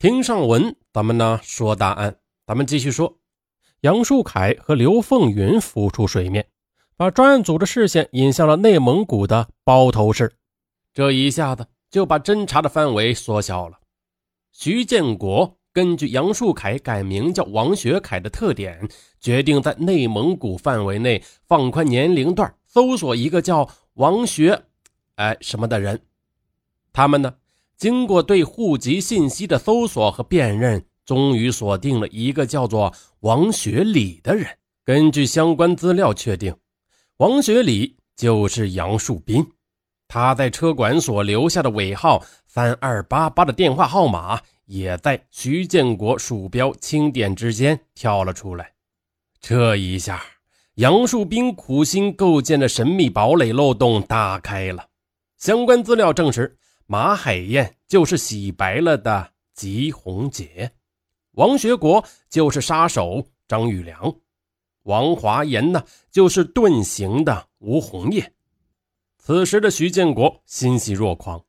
听上文，咱们呢说大案。咱们继续说，杨树凯和刘凤云浮出水面，把专案组的视线引向了内蒙古的包头市。这一下子就把侦查的范围缩小了。徐建国根据杨树凯改名叫王学凯的特点，决定在内蒙古范围内放宽年龄段，搜索一个叫王学，哎什么的人。他们呢？经过对户籍信息的搜索和辨认，终于锁定了一个叫做王学礼的人。根据相关资料确定，王学礼就是杨树斌。他在车管所留下的尾号三二八八的电话号码，也在徐建国鼠标轻点之间跳了出来。这一下，杨树斌苦心构建的神秘堡垒漏洞打开了。相关资料证实。马海燕就是洗白了的吉红杰，王学国就是杀手张玉良，王华岩呢就是遁形的吴红叶。此时的徐建国欣喜若狂，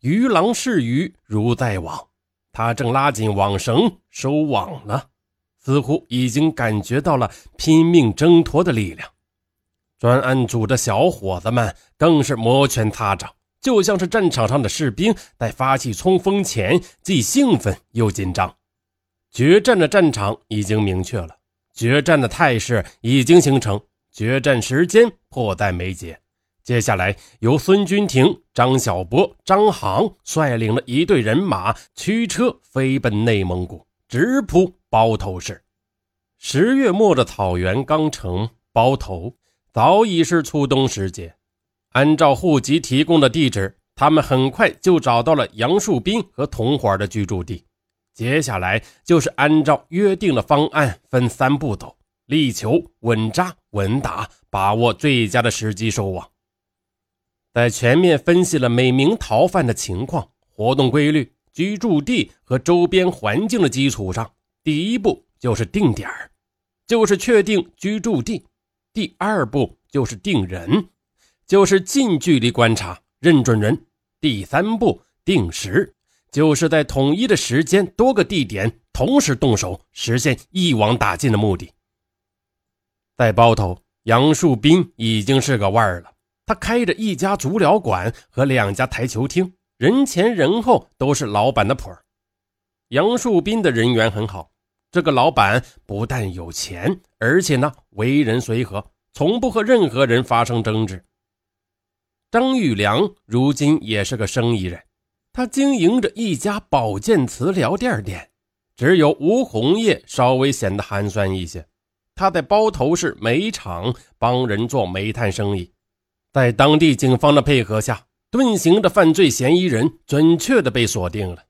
鱼狼试鱼如在网，他正拉紧网绳收网了，似乎已经感觉到了拼命挣脱的力量。专案组的小伙子们更是摩拳擦掌。就像是战场上的士兵在发起冲锋前，既兴奋又紧张。决战的战场已经明确了，决战的态势已经形成，决战时间迫在眉睫。接下来，由孙君庭、张小波、张航率领了一队人马驱车飞奔内蒙古，直扑包头市。十月末的草原刚城包头，早已是初冬时节。按照户籍提供的地址，他们很快就找到了杨树斌和同伙的居住地。接下来就是按照约定的方案，分三步走，力求稳扎稳打，把握最佳的时机收网。在全面分析了每名逃犯的情况、活动规律、居住地和周边环境的基础上，第一步就是定点就是确定居住地；第二步就是定人。就是近距离观察，认准人。第三步定时，就是在统一的时间、多个地点同时动手，实现一网打尽的目的。在包头，杨树斌已经是个腕儿了。他开着一家足疗馆和两家台球厅，人前人后都是老板的谱儿。杨树斌的人缘很好，这个老板不但有钱，而且呢为人随和，从不和任何人发生争执。张玉良如今也是个生意人，他经营着一家保健磁疗店店。只有吴红叶稍微显得寒酸一些，他在包头市煤厂帮人做煤炭生意。在当地警方的配合下，遁形的犯罪嫌疑人准确的被锁定了，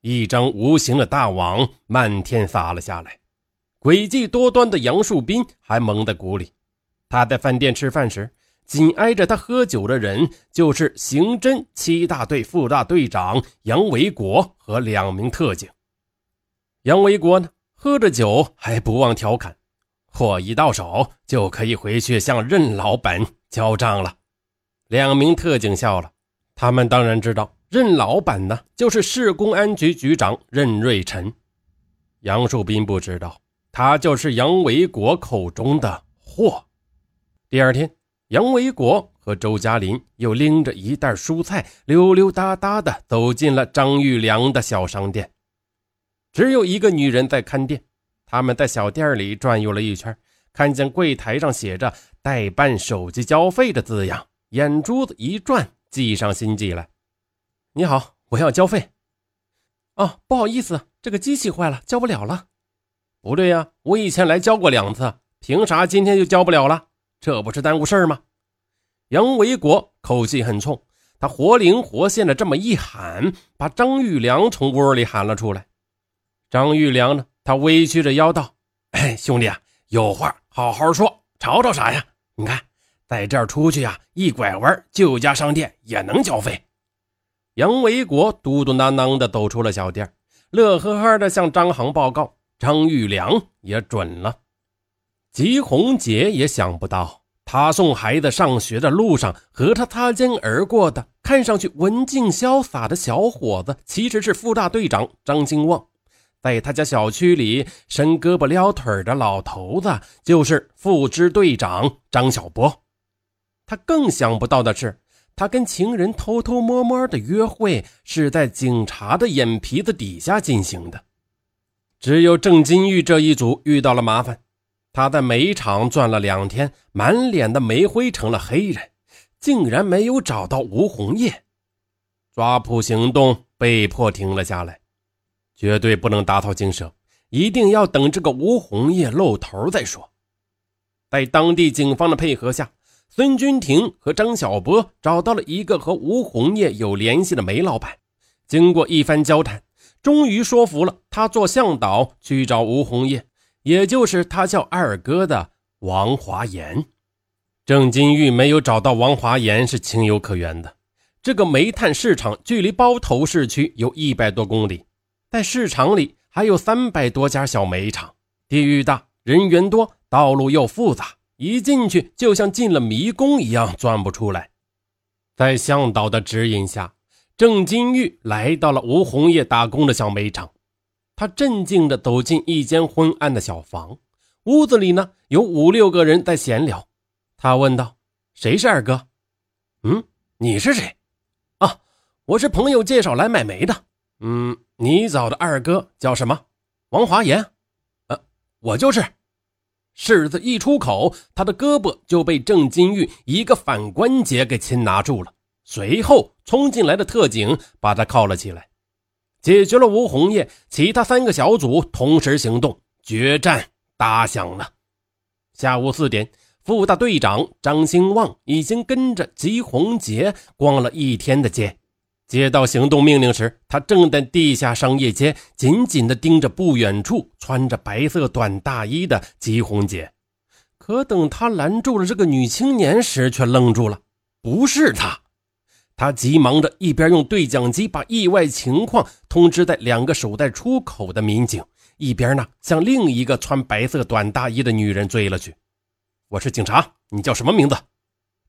一张无形的大网漫天撒了下来。诡计多端的杨树斌还蒙在鼓里，他在饭店吃饭时。紧挨着他喝酒的人，就是刑侦七大队副大队长杨维国和两名特警。杨维国呢，喝着酒还不忘调侃：“货一到手，就可以回去向任老板交账了。”两名特警笑了，他们当然知道任老板呢，就是市公安局局长任瑞臣。杨树斌不知道，他就是杨维国口中的货。第二天。杨维国和周嘉林又拎着一袋蔬菜，溜溜达达地走进了张玉良的小商店。只有一个女人在看店。他们在小店里转悠了一圈，看见柜台上写着“代办手机交费”的字样，眼珠子一转，计上心计来。“你好，我要交费。”“哦，不好意思，这个机器坏了，交不了了。”“不对呀，我以前来交过两次，凭啥今天就交不了了？”这不是耽误事儿吗？杨维国口气很冲，他活灵活现的这么一喊，把张玉良从窝里喊了出来。张玉良呢？他委屈着腰道：“哎，兄弟啊，有话好好说，吵吵啥呀？你看，在这儿出去呀，一拐弯就有家商店，也能交费。”杨维国嘟嘟囔囔的走出了小店，乐呵呵的向张航报告：“张玉良也准了。”吉红杰也想不到，他送孩子上学的路上和他擦肩而过的，看上去文静潇洒的小伙子，其实是副大队长张金旺，在他家小区里伸胳膊撩腿的老头子就是副支队长张小波。他更想不到的是，他跟情人偷偷摸摸的约会是在警察的眼皮子底下进行的。只有郑金玉这一组遇到了麻烦，他在煤场转了两天，满脸的煤灰成了黑人，竟然没有找到吴红叶，抓捕行动被迫停了下来。绝对不能打草惊蛇，一定要等这个吴红叶露头再说。在当地警方的配合下，孙军庭和张小波找到了一个和吴红叶有联系的煤老板。经过一番交谈，终于说服了他做向导去找吴红叶，也就是他叫二哥的王华岩。郑金玉没有找到王华岩是情有可原的。这个煤炭市场距离包头市区有一百多公里。在市场里还有三百多家小煤厂，地域大，人员多，道路又复杂，一进去就像进了迷宫一样，钻不出来。在向导的指引下，郑金玉来到了吴红叶打工的小煤厂。他镇静地走进一间昏暗的小房，屋子里呢有五六个人在闲聊。他问道：“谁是二哥？”“嗯，你是谁？”“啊，我是朋友介绍来买煤的。”“嗯。”你找的二哥叫什么？王华岩。呃，我就是。柿子一出口，他的胳膊就被郑金玉一个反关节给擒拿住了。随后冲进来的特警把他铐了起来，解决了吴红叶。其他三个小组同时行动，决战打响了。下午四点，副大队长张兴旺已经跟着吉红杰逛了一天的街。接到行动命令时，他正在地下商业街紧紧地盯着不远处穿着白色短大衣的吉红杰。可等他拦住了这个女青年时，却愣住了，不是她。他急忙着一边用对讲机把意外情况通知在两个守在出口的民警，一边呢向另一个穿白色短大衣的女人追了去。我是警察，你叫什么名字？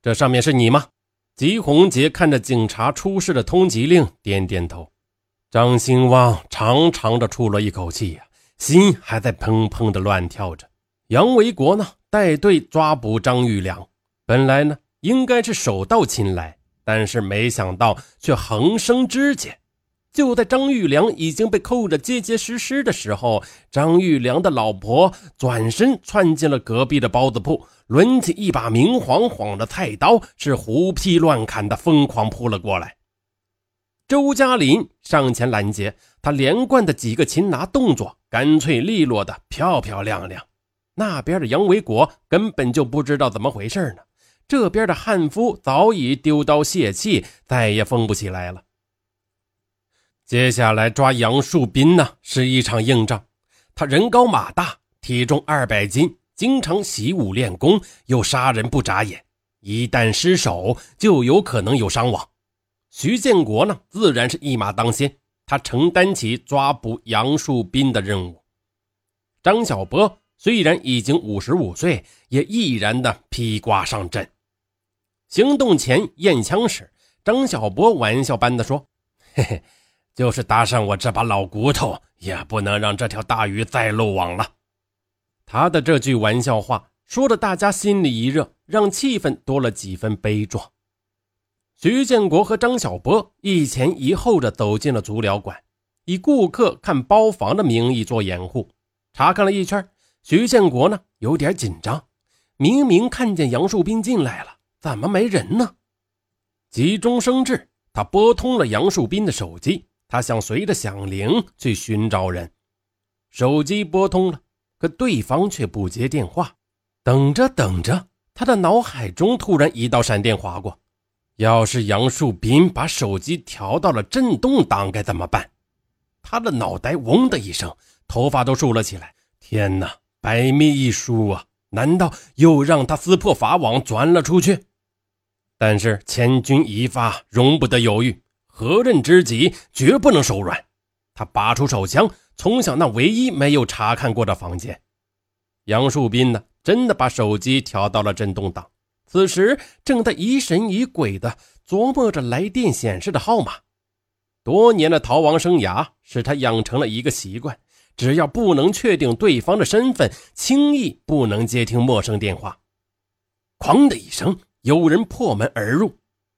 这上面是你吗？吉红杰看着警察出示的通缉令，点点头。张兴旺长长的出了一口气呀，心还在砰砰的乱跳着。杨维国呢，带队抓捕张玉良，本来呢应该是手到擒来，但是没想到却横生枝节。就在张玉良已经被扣着结结实实的时候，张玉良的老婆转身窜进了隔壁的包子铺。抡起一把明晃晃的菜刀，是胡劈乱砍的疯狂扑了过来。周嘉林上前拦截，他连贯的几个擒拿动作，干脆利落的漂漂亮亮。那边的杨维国根本就不知道怎么回事呢，这边的汉夫早已丢刀泄气，再也疯不起来了。接下来抓杨树斌呢，是一场硬仗。他人高马大，体重二百斤。经常习武练功，又杀人不眨眼，一旦失手就有可能有伤亡。徐建国呢，自然是一马当先，他承担起抓捕杨树斌的任务。张小波虽然已经五十五岁，也毅然的披挂上阵。行动前验枪时，张小波玩笑般的说：“嘿嘿，就是搭上我这把老骨头，也不能让这条大鱼再漏网了。”他的这句玩笑话说的，大家心里一热，让气氛多了几分悲壮。徐建国和张小波一前一后的走进了足疗馆，以顾客看包房的名义做掩护。查看了一圈，徐建国呢有点紧张，明明看见杨树斌进来了，怎么没人呢？急中生智，他拨通了杨树斌的手机，他想随着响铃去寻找人。手机拨通了。可对方却不接电话，等着等着，他的脑海中突然一道闪电划过：要是杨树斌把手机调到了震动档，该怎么办？他的脑袋嗡的一声，头发都竖了起来。天哪，百密一疏啊！难道又让他撕破法网钻了出去？但是千钧一发，容不得犹豫，何任之急，绝不能手软。他拔出手枪。冲向那唯一没有查看过的房间，杨树斌呢？真的把手机调到了震动档，此时正在疑神疑鬼的琢磨着来电显示的号码。多年的逃亡生涯使他养成了一个习惯：只要不能确定对方的身份，轻易不能接听陌生电话。哐的一声，有人破门而入，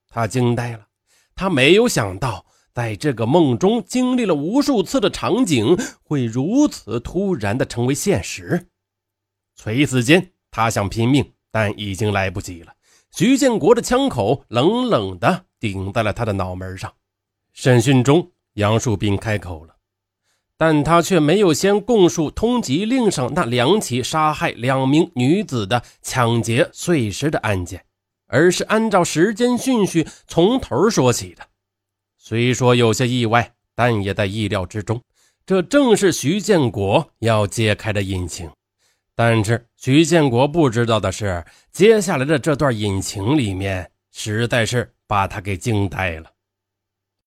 他惊呆了。他没有想到，在这个梦中经历了无数次的场景，会如此突然的成为现实。垂死间，他想拼命，但已经来不及了。徐建国的枪口冷冷地顶在了他的脑门上。审讯中，杨树斌开口了。但他却没有先供述通缉令上那两起杀害两名女子的抢劫碎尸的案件，而是按照时间顺序从头说起的。虽说有些意外，但也在意料之中。这正是徐建国要揭开的隐情。但是徐建国不知道的是，接下来的这段隐情里面，实在是把他给惊呆了。